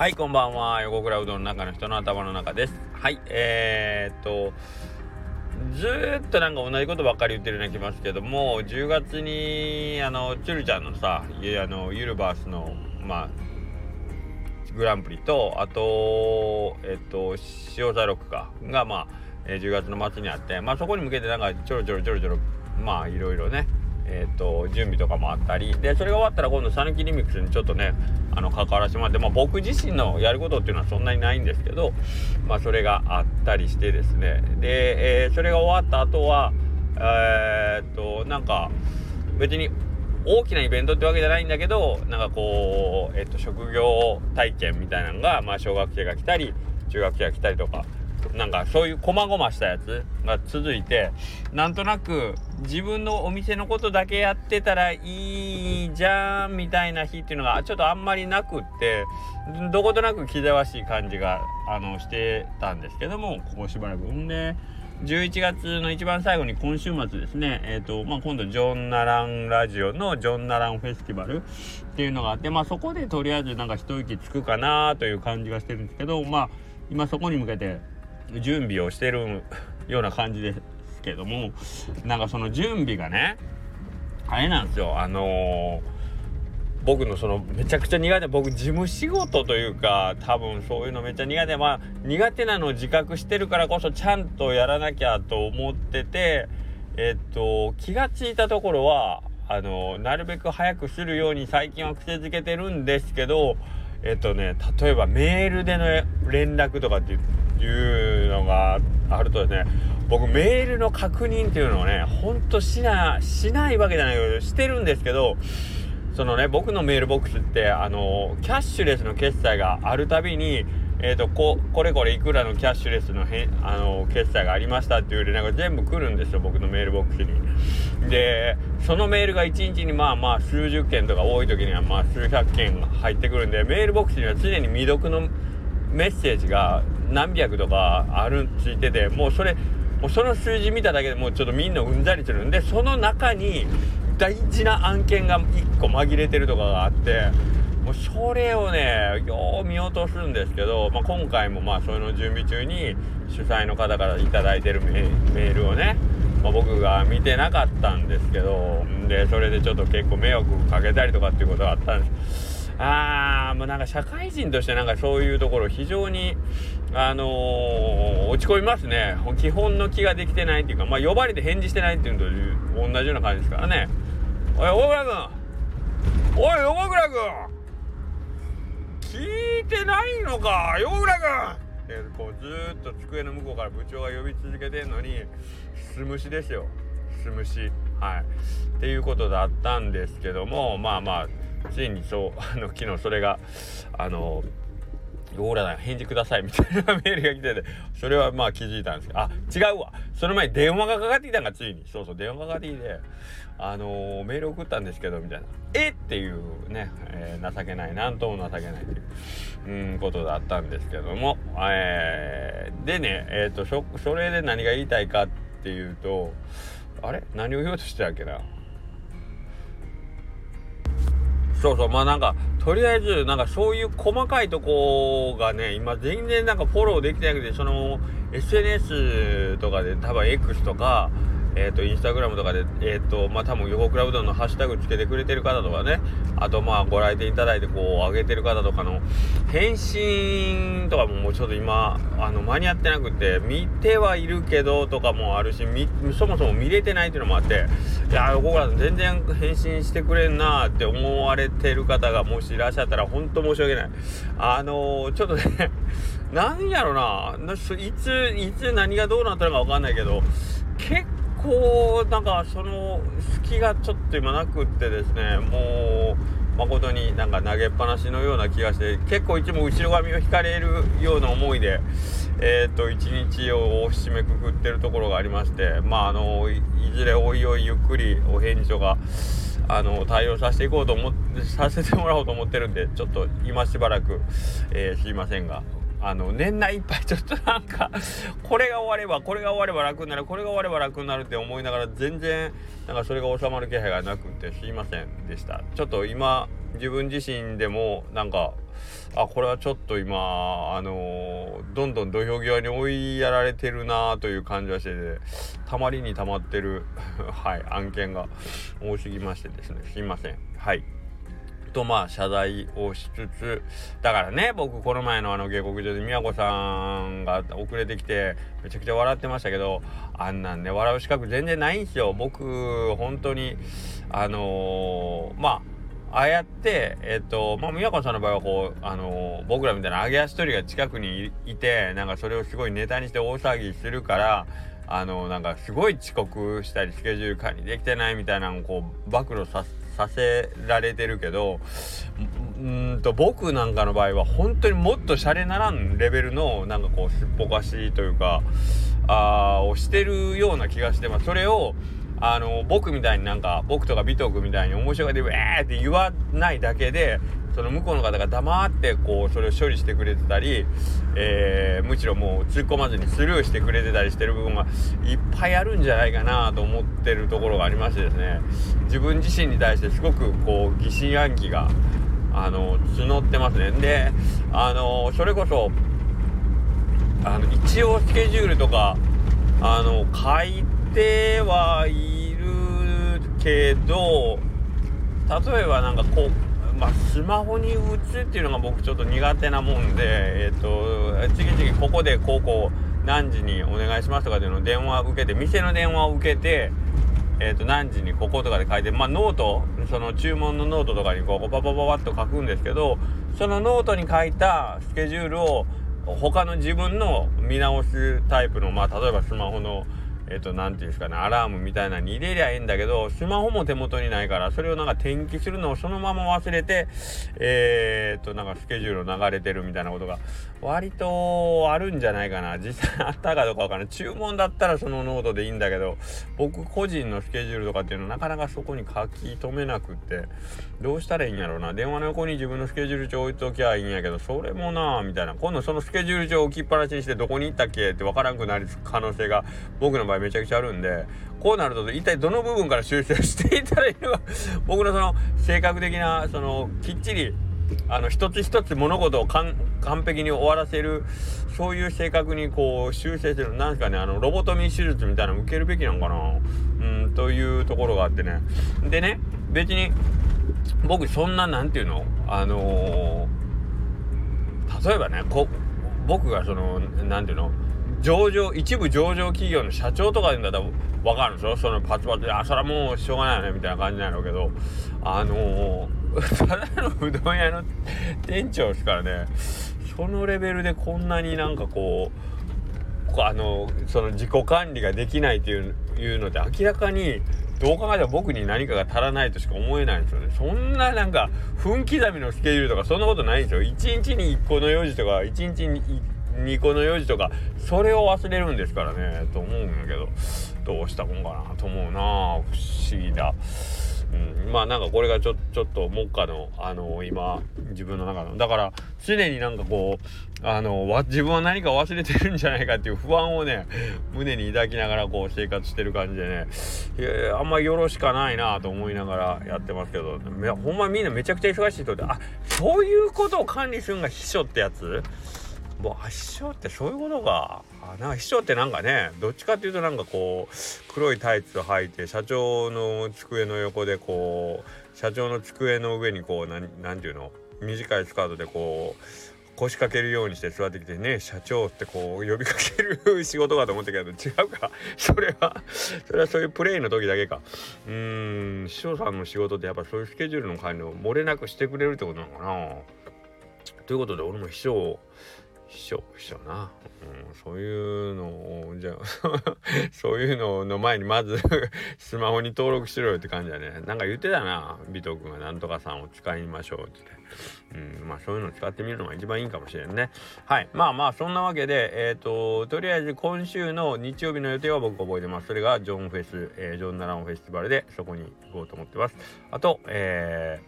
はい、こんばんは。横倉うどんの中の人の頭の中です。はい、えー、っと、ずーっとなんか同じことばっかり言ってるような気ますけども、10月に、あの、つるちゃんのさ、あの、ユルバースの、まあ、グランプリと、あと、えっと、塩座録か、が、まあ、えー、10月の末にあって、まあ、そこに向けてなんかちょろちょろちょろちょろまあいろいろねえーと、準備とかもあったりでそれが終わったら今度讃岐リミックスにちょっとねあの関わらせてもらって、まあ、僕自身のやることっていうのはそんなにないんですけど、まあ、それがあったりしてですね。で、えー、それが終わった後はえー、っとなんか別に大きなイベントってわけじゃないんだけどなんかこう、えっと、職業体験みたいなのが、まあ、小学生が来たり中学生が来たりとかなんかそういう細々したやつが続いてなんとなく自分のお店のことだけやってたらいいじゃんみたいな日っていうのがちょっとあんまりなくってどことなく気ぜわしい感じがあのしてたんですけどもここしばらく。んで11月の一番最後に今週末ですね、えーとまあ、今度ジョン・ナランラジオのジョン・ナランフェスティバルっていうのがあって、まあ、そこでとりあえずなんか一息つくかなという感じがしてるんですけど、まあ、今そこに向けて準備をしてるような感じですけどもなんかその準備がねあれなんですよ。あのー、僕のそのめちゃくちゃ苦手僕事務仕事というか多分そういうのめっちゃ苦手。まあ苦手なのを自覚してるからこそちゃんとやらなきゃと思っててえっと気がついたところはあのなるべく早くするように最近は癖づけてるんですけどえっとね例えばメールでの連絡とかっていうのがあるとですね僕メールの確認っていうのをねほんとしなしないわけじゃないけどしてるんですけどそのね僕のメールボックスってあのキャッシュレスの決済があるたびにえーと、ここれこれいくらのキャッシュレスのへあの決済がありましたっていう連絡が全部来るんですよ僕のメールボックスに。でそのメールが1日にまあまあ数十件とか多い時にはまあ数百件入ってくるんでメールボックスには常に未読のメッセージが何百とかあるついててもうそれもうその数字見ただけでもうちょっとみんなうんざりするんでその中に大事な案件が1個紛れてるとかがあってもうそれをねよう見落とすんですけど、まあ、今回もまあその準備中に主催の方から頂いてるメールをね、まあ、僕が見てなかったんですけどでそれでちょっと結構迷惑かけたりとかっていうことがあったんです。あーもうなんか社会人としてなんかそういうところ非常にあのー、落ち込みますね。基本の気ができてないっていうかまあ呼ばれて返事してないっていうのと同じような感じですからね。おい大倉君。おい横倉君。聞いてないのか横倉君。ってこうずっと机の向こうから部長が呼び続けてんのにすむしですよ。すむしはい。っていうことだったんですけどもまあまあついにそうあの昨日それがあのオーラだ返事くださいみたいなメールが来ててそれはまあ気づいたんですけどあ違うわ。その前に電話がかかってきたんがついに。そうそう電話がかかってきてあのー、メール送ったんですけどみたいな。えっていうね、えー、情けない。なんとも情けないといううんことだったんですけどもえー、でねえっ、とそそれで何が言いたいかっていうとあれ？何を言おうとしてたっけな？そうそうまあなんかとりあえずなんかそういう細かいとこがね今全然なんかフォローできてなくてその SNS とかで多分 X とかえっ、ー、と、インスタグラムとかで、えっ、ー、と、まあ、多分、横倉うどんのハッシュタグつけてくれてる方とかね、あと、まあ、ご来店いただいて、こう、上げてる方とかの、返信とかももうちょっと今、あの、間に合ってなくて、見てはいるけど、とかもあるし、そもそも見れてないっていうのもあって、いや、横倉さん全然返信してくれんなって思われてる方が、もしいらっしゃったら、本当申し訳ない。あのー、ちょっとねなんやろな、いつ、いつ何がどうなったのかわかんないけど、結構なんかその隙がちょっと今なくってですねもう誠になんか投げっぱなしのような気がして結構いつも後ろ髪を引かれるような思いでえっ、ー、と一日を締めくくってるところがありましてまああのいずれおいおいゆっくりお返事があの対応させていこうと思ってさせてもらおうと思ってるんでちょっと今しばらく、えー、すいませんが。あの年内いっぱいちょっとなんか これが終わればこれが終われば楽になるこれが終われば楽になるって思いながら全然なんかそれが収まる気配がなくてすいませんでした。ちょっと今自分自身でもなんかあこれはちょっと今あの、どんどん土俵際に追いやられてるなという感じはしててたまりにたまってる はい案件が多すぎましてですねすいません。はい。とまあ謝罪をしつつだからね僕この前のあの下克上で宮子さんが遅れてきてめちゃくちゃ笑ってましたけどあんなんね笑う資格全然ないんですよ。僕本当にあのー、まあああやって、えっ、と、まあ、宮川さんの場合はこう、あのー、僕らみたいな揚げ足取りが近くにいて、なんかそれをすごいネタにして大騒ぎするから、あの、なんかすごい遅刻したり、スケジュール管理できてないみたいなのをこう、暴露させさせられてるけど、うんと、僕なんかの場合は本当にもっとシャレならんレベルの、なんかこう、すっぽかしというか、あをしてるような気がしてます。それを、あの僕みたいになんか僕とか美徳みたいに面白がってウェーって言わないだけでその向こうの方が黙ってこうそれを処理してくれてたり、えー、むしろもう突っ込まずにスルーしてくれてたりしてる部分がいっぱいあるんじゃないかなと思ってるところがありましてですね自分自身に対してすごくこう疑心暗鬼があの募ってますね。であのそれこそあの一応スケジュールとかあの書いてはいるけど例えばなんかこう、まあ、スマホに打つっていうのが僕ちょっと苦手なもんでえっ、ー、と次々ここでこうこう何時にお願いしますとかっていうのを電話受けて店の電話を受けてえー、と何時にこことかで書いてまあノートその注文のノートとかにこうパパパパッと書くんですけどそのノートに書いたスケジュールを他の自分の見直すタイプのまあ例えばスマホのえっ、と、なんていうんですかね、アラームみたいなのに入れりゃいいんだけど、スマホも手元にないから、それをなんか転記するのをそのまま忘れて、えっ、と、なんかスケジュールを流れてるみたいなことが、割とあるんじゃないかな。実際あったかどうかわからない。注文だったらそのノートでいいんだけど、僕個人のスケジュールとかっていうのなかなかそこに書き留めなくって、どうしたらいいんやろうな。電話の横に自分のスケジュール帳置いときゃいいんやけど、それもなみたいな。今度そのスケジュール帳置きっぱなしにしてどこに行ったっけってわからんくなる可能性が僕の場合めちゃくちゃあるんでこうなると一体どの部分から修正していたらいいのか。僕のその性格的なそのきっちりあの一つ一つ物事を完璧に終わらせるそういう性格にこう修正するなんですかねあのロボトミー手術みたいなの受けるべきなのかな。うんというところがあってね。でね別に僕そんな何て言うのあのー、例えばね僕がその何て言うの上場一部上場企業の社長とか言うんだったら分かるんですよそのパツパツであそれはもうしょうがないよねみたいな感じなんだろうけどあのー、ただのうどん屋の店長ですからねそのレベルでこんなになんかこうあのその自己管理ができないっていういうのって明らかにどう考えても僕に何かが足らないとしか思えないんですよね。そんななんか分刻みのスケジュールとかそんなことないんですよ。1日に1個の用事とか1日に2個の用事とかそれを忘れるんですからねと思うんやけどどうしたもんかなと思うな不思議だ。うん、まあなんかこれがちょちょっと目下のあの今自分の中のだから常になんかこうあのわ自分は何か忘れてるんじゃないかっていう不安をね胸に抱きながらこう生活してる感じでねいやいやあんまよろしかないなと思いながらやってますけどほんまみんなめちゃくちゃ忙しい人であそういうことを管理するのが秘書ってやつ？もう秘書ってそういうことかなんか秘書ってなんかねどっちかっていうとなんかこう黒いタイツを履いて社長の机の横でこう社長の机の上にこうなんていうの短いスカートでこう腰掛けるようにして座ってきてね社長ってこう呼びかける仕事かと思ったけど違うか。それはそれはそういうプレイの時だけか。うーん秘書さんの仕事ってやっぱそういうスケジュールの管理を漏れなくしてくれるってことなのかな。ということで俺も秘書を秘書秘書な、うん、そういうのをじゃあ そういうのの前にまず スマホに登録しろよって感じだね。なんか言ってたな尾藤君がなんとかさんを使いましょうって、うん、まあそういうの使ってみるのが一番いいかもしれんね。はいまあまあそんなわけでえっ、ー、ととりあえず今週の日曜日の予定は僕覚えてます。それがジョンフェス、えー、ジョンナランフェスティバルでそこに行こうと思ってます。あとえ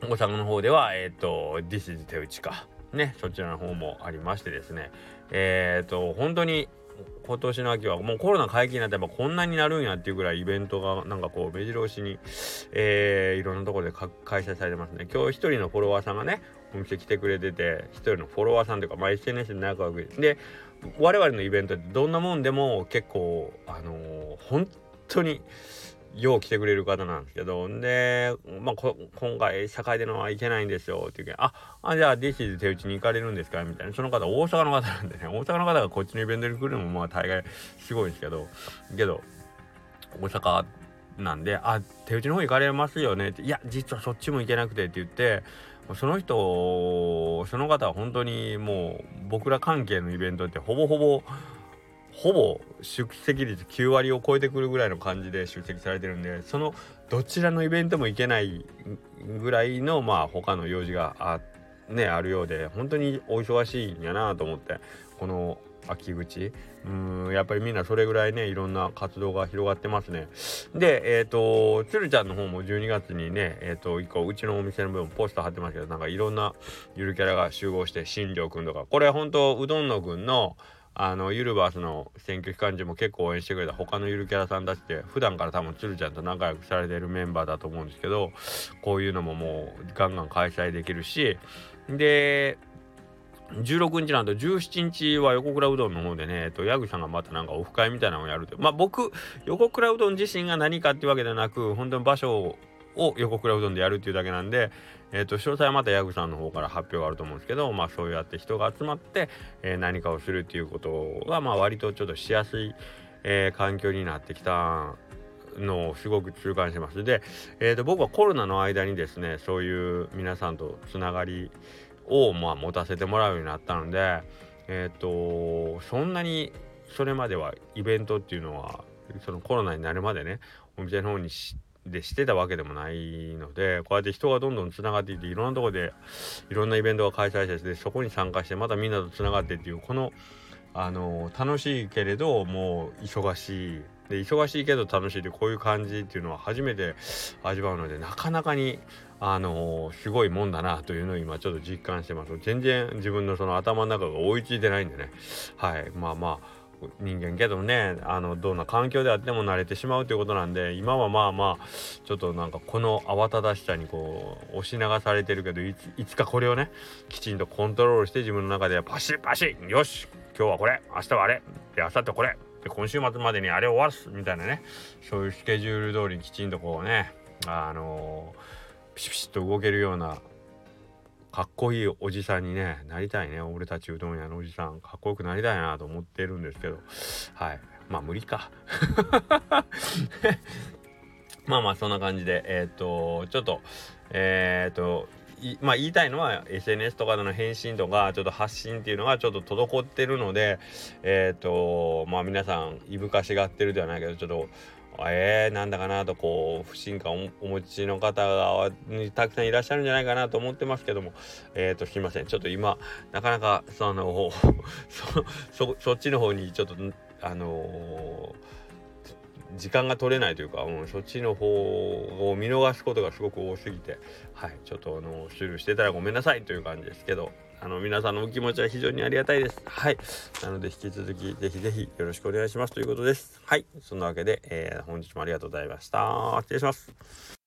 ー、大阪の方ではえっ、ー、と This is 手打ちか。ね、そちらの方もありましてですね、えっ、ー、と、本当に今年の秋はもうコロナ解禁になってやっぱこんなになるんやっていうぐらいイベントがなんかこう目白押しに、えー、いろんなところで開催されてますね。今日一人のフォロワーさんがねお店来てくれてて一人のフォロワーさんというか、まあ、SNS で仲良くで我々のイベントってどんなもんでも結構あのー、本当によう来てくれる方なんですけど、で、まあ、今回、社会でのはいけないんですよ、っていうけあ、あ、じゃあ、ディシーズ手打ちに行かれるんですかみたいな。その方、大阪の方なんでね、大阪の方がこっちのイベントに来るのも、まあ、大概すごいんですけど、けど、大阪なんで、あ、手打ちの方行かれますよねって、いや、実はそっちも行けなくてって言って、その人、その方は本当にもう、僕ら関係のイベントってほぼほぼ、ほぼ出席率9割を超えてくるぐらいの感じで出席されてるんでそのどちらのイベントも行けないぐらいのまあ他の用事があ,、ね、あるようで本当にお忙しいんやなと思ってこの秋口。うんやっぱりみんなそれぐらいねいろんな活動が広がってますね。でえっ、ー、とつるちゃんの方も12月にねえっ、ー、と一個うちのお店の部分ポスター貼ってますけどなんかいろんなゆるキャラが集合して新庄くんとかこれ本当うどんのくんのあのユルバースの選挙期間中も結構応援してくれた他のゆるキャラさんたちって普段から多分鶴ちゃんと仲良くされてるメンバーだと思うんですけどこういうのももうガンガン開催できるしで16日なんと17日は横倉うどんの方でね、えっと、矢口さんがまたなんかオフ会みたいなのをやると。まあ僕、横倉うどん自身が何かっていうわけではなく、本当に場所を横倉うどんでやるっていうだけなんで、えーと、詳細はまたヤグさんの方から発表があると思うんですけど、まあ、そうやって人が集まって、えー、何かをするっていうことが、まあ、割とちょっとしやすい、えー、環境になってきたのをすごく痛感してます。で、えーと、僕はコロナの間にですねそういう皆さんとつながりを、まあ、持たせてもらうようになったので、えーとそんなにそれまではイベントっていうのはそのコロナになるまでねお店の方に知ってでしてたわけでもないのでこうやって人がどんどんつながっていっていろんなとこでいろんなイベントが開催してそこに参加してまたみんなとつながってっていうこのあの楽しいけれどもう忙しい。で忙しいけど楽しいでこういう感じっていうのは初めて味わうのでなかなかにあのすごいもんだなというのを今ちょっと実感してます。全然自分のその頭の中が追いついてないんでね。はい。まあまあ人間けどもねあのどんな環境であっても慣れてしまうということなんで今はまあまあちょっとなんかこの慌ただしさにこう押し流されてるけどいつかこれをねきちんとコントロールして自分の中でパシパシよし今日はこれ明日はあれで明後日これで今週末までにあれを終わらすみたいなねそういうスケジュール通りにきちんとこうねあのー、ピシピシッと動けるようなかっこいいおじさんにねなりたいね。俺たちうどん屋のおじさんかっこよくなりたいなと思ってるんですけど。はい。まあ無理か。まあまあそんな感じでえっ、とちょっとえっ、とまあ言いたいのは SNS とかでの返信とかちょっと発信っていうのがちょっと滞ってるのでえっ、ー、とまあ皆さんいぶかしがってるではないけどちょっとえー、なんだかなとこう不信感をお持ちの方がたくさんいらっしゃるんじゃないかなと思ってますけども。え、ー、とすいません。ちょっと今なかなかそのそそっちの方にちょっとあのー、時間が取れないというか、うん、そっちの方を見逃すことがすごく多すぎてはいちょっとあのスルーしてたらごめんなさいという感じですけど。あの皆さんのお気持ちは非常にありがたいです。はい。なので引き続きぜひぜひよろしくお願いしますということです。はい。そんなわけで、えー、本日もありがとうございました。失礼します。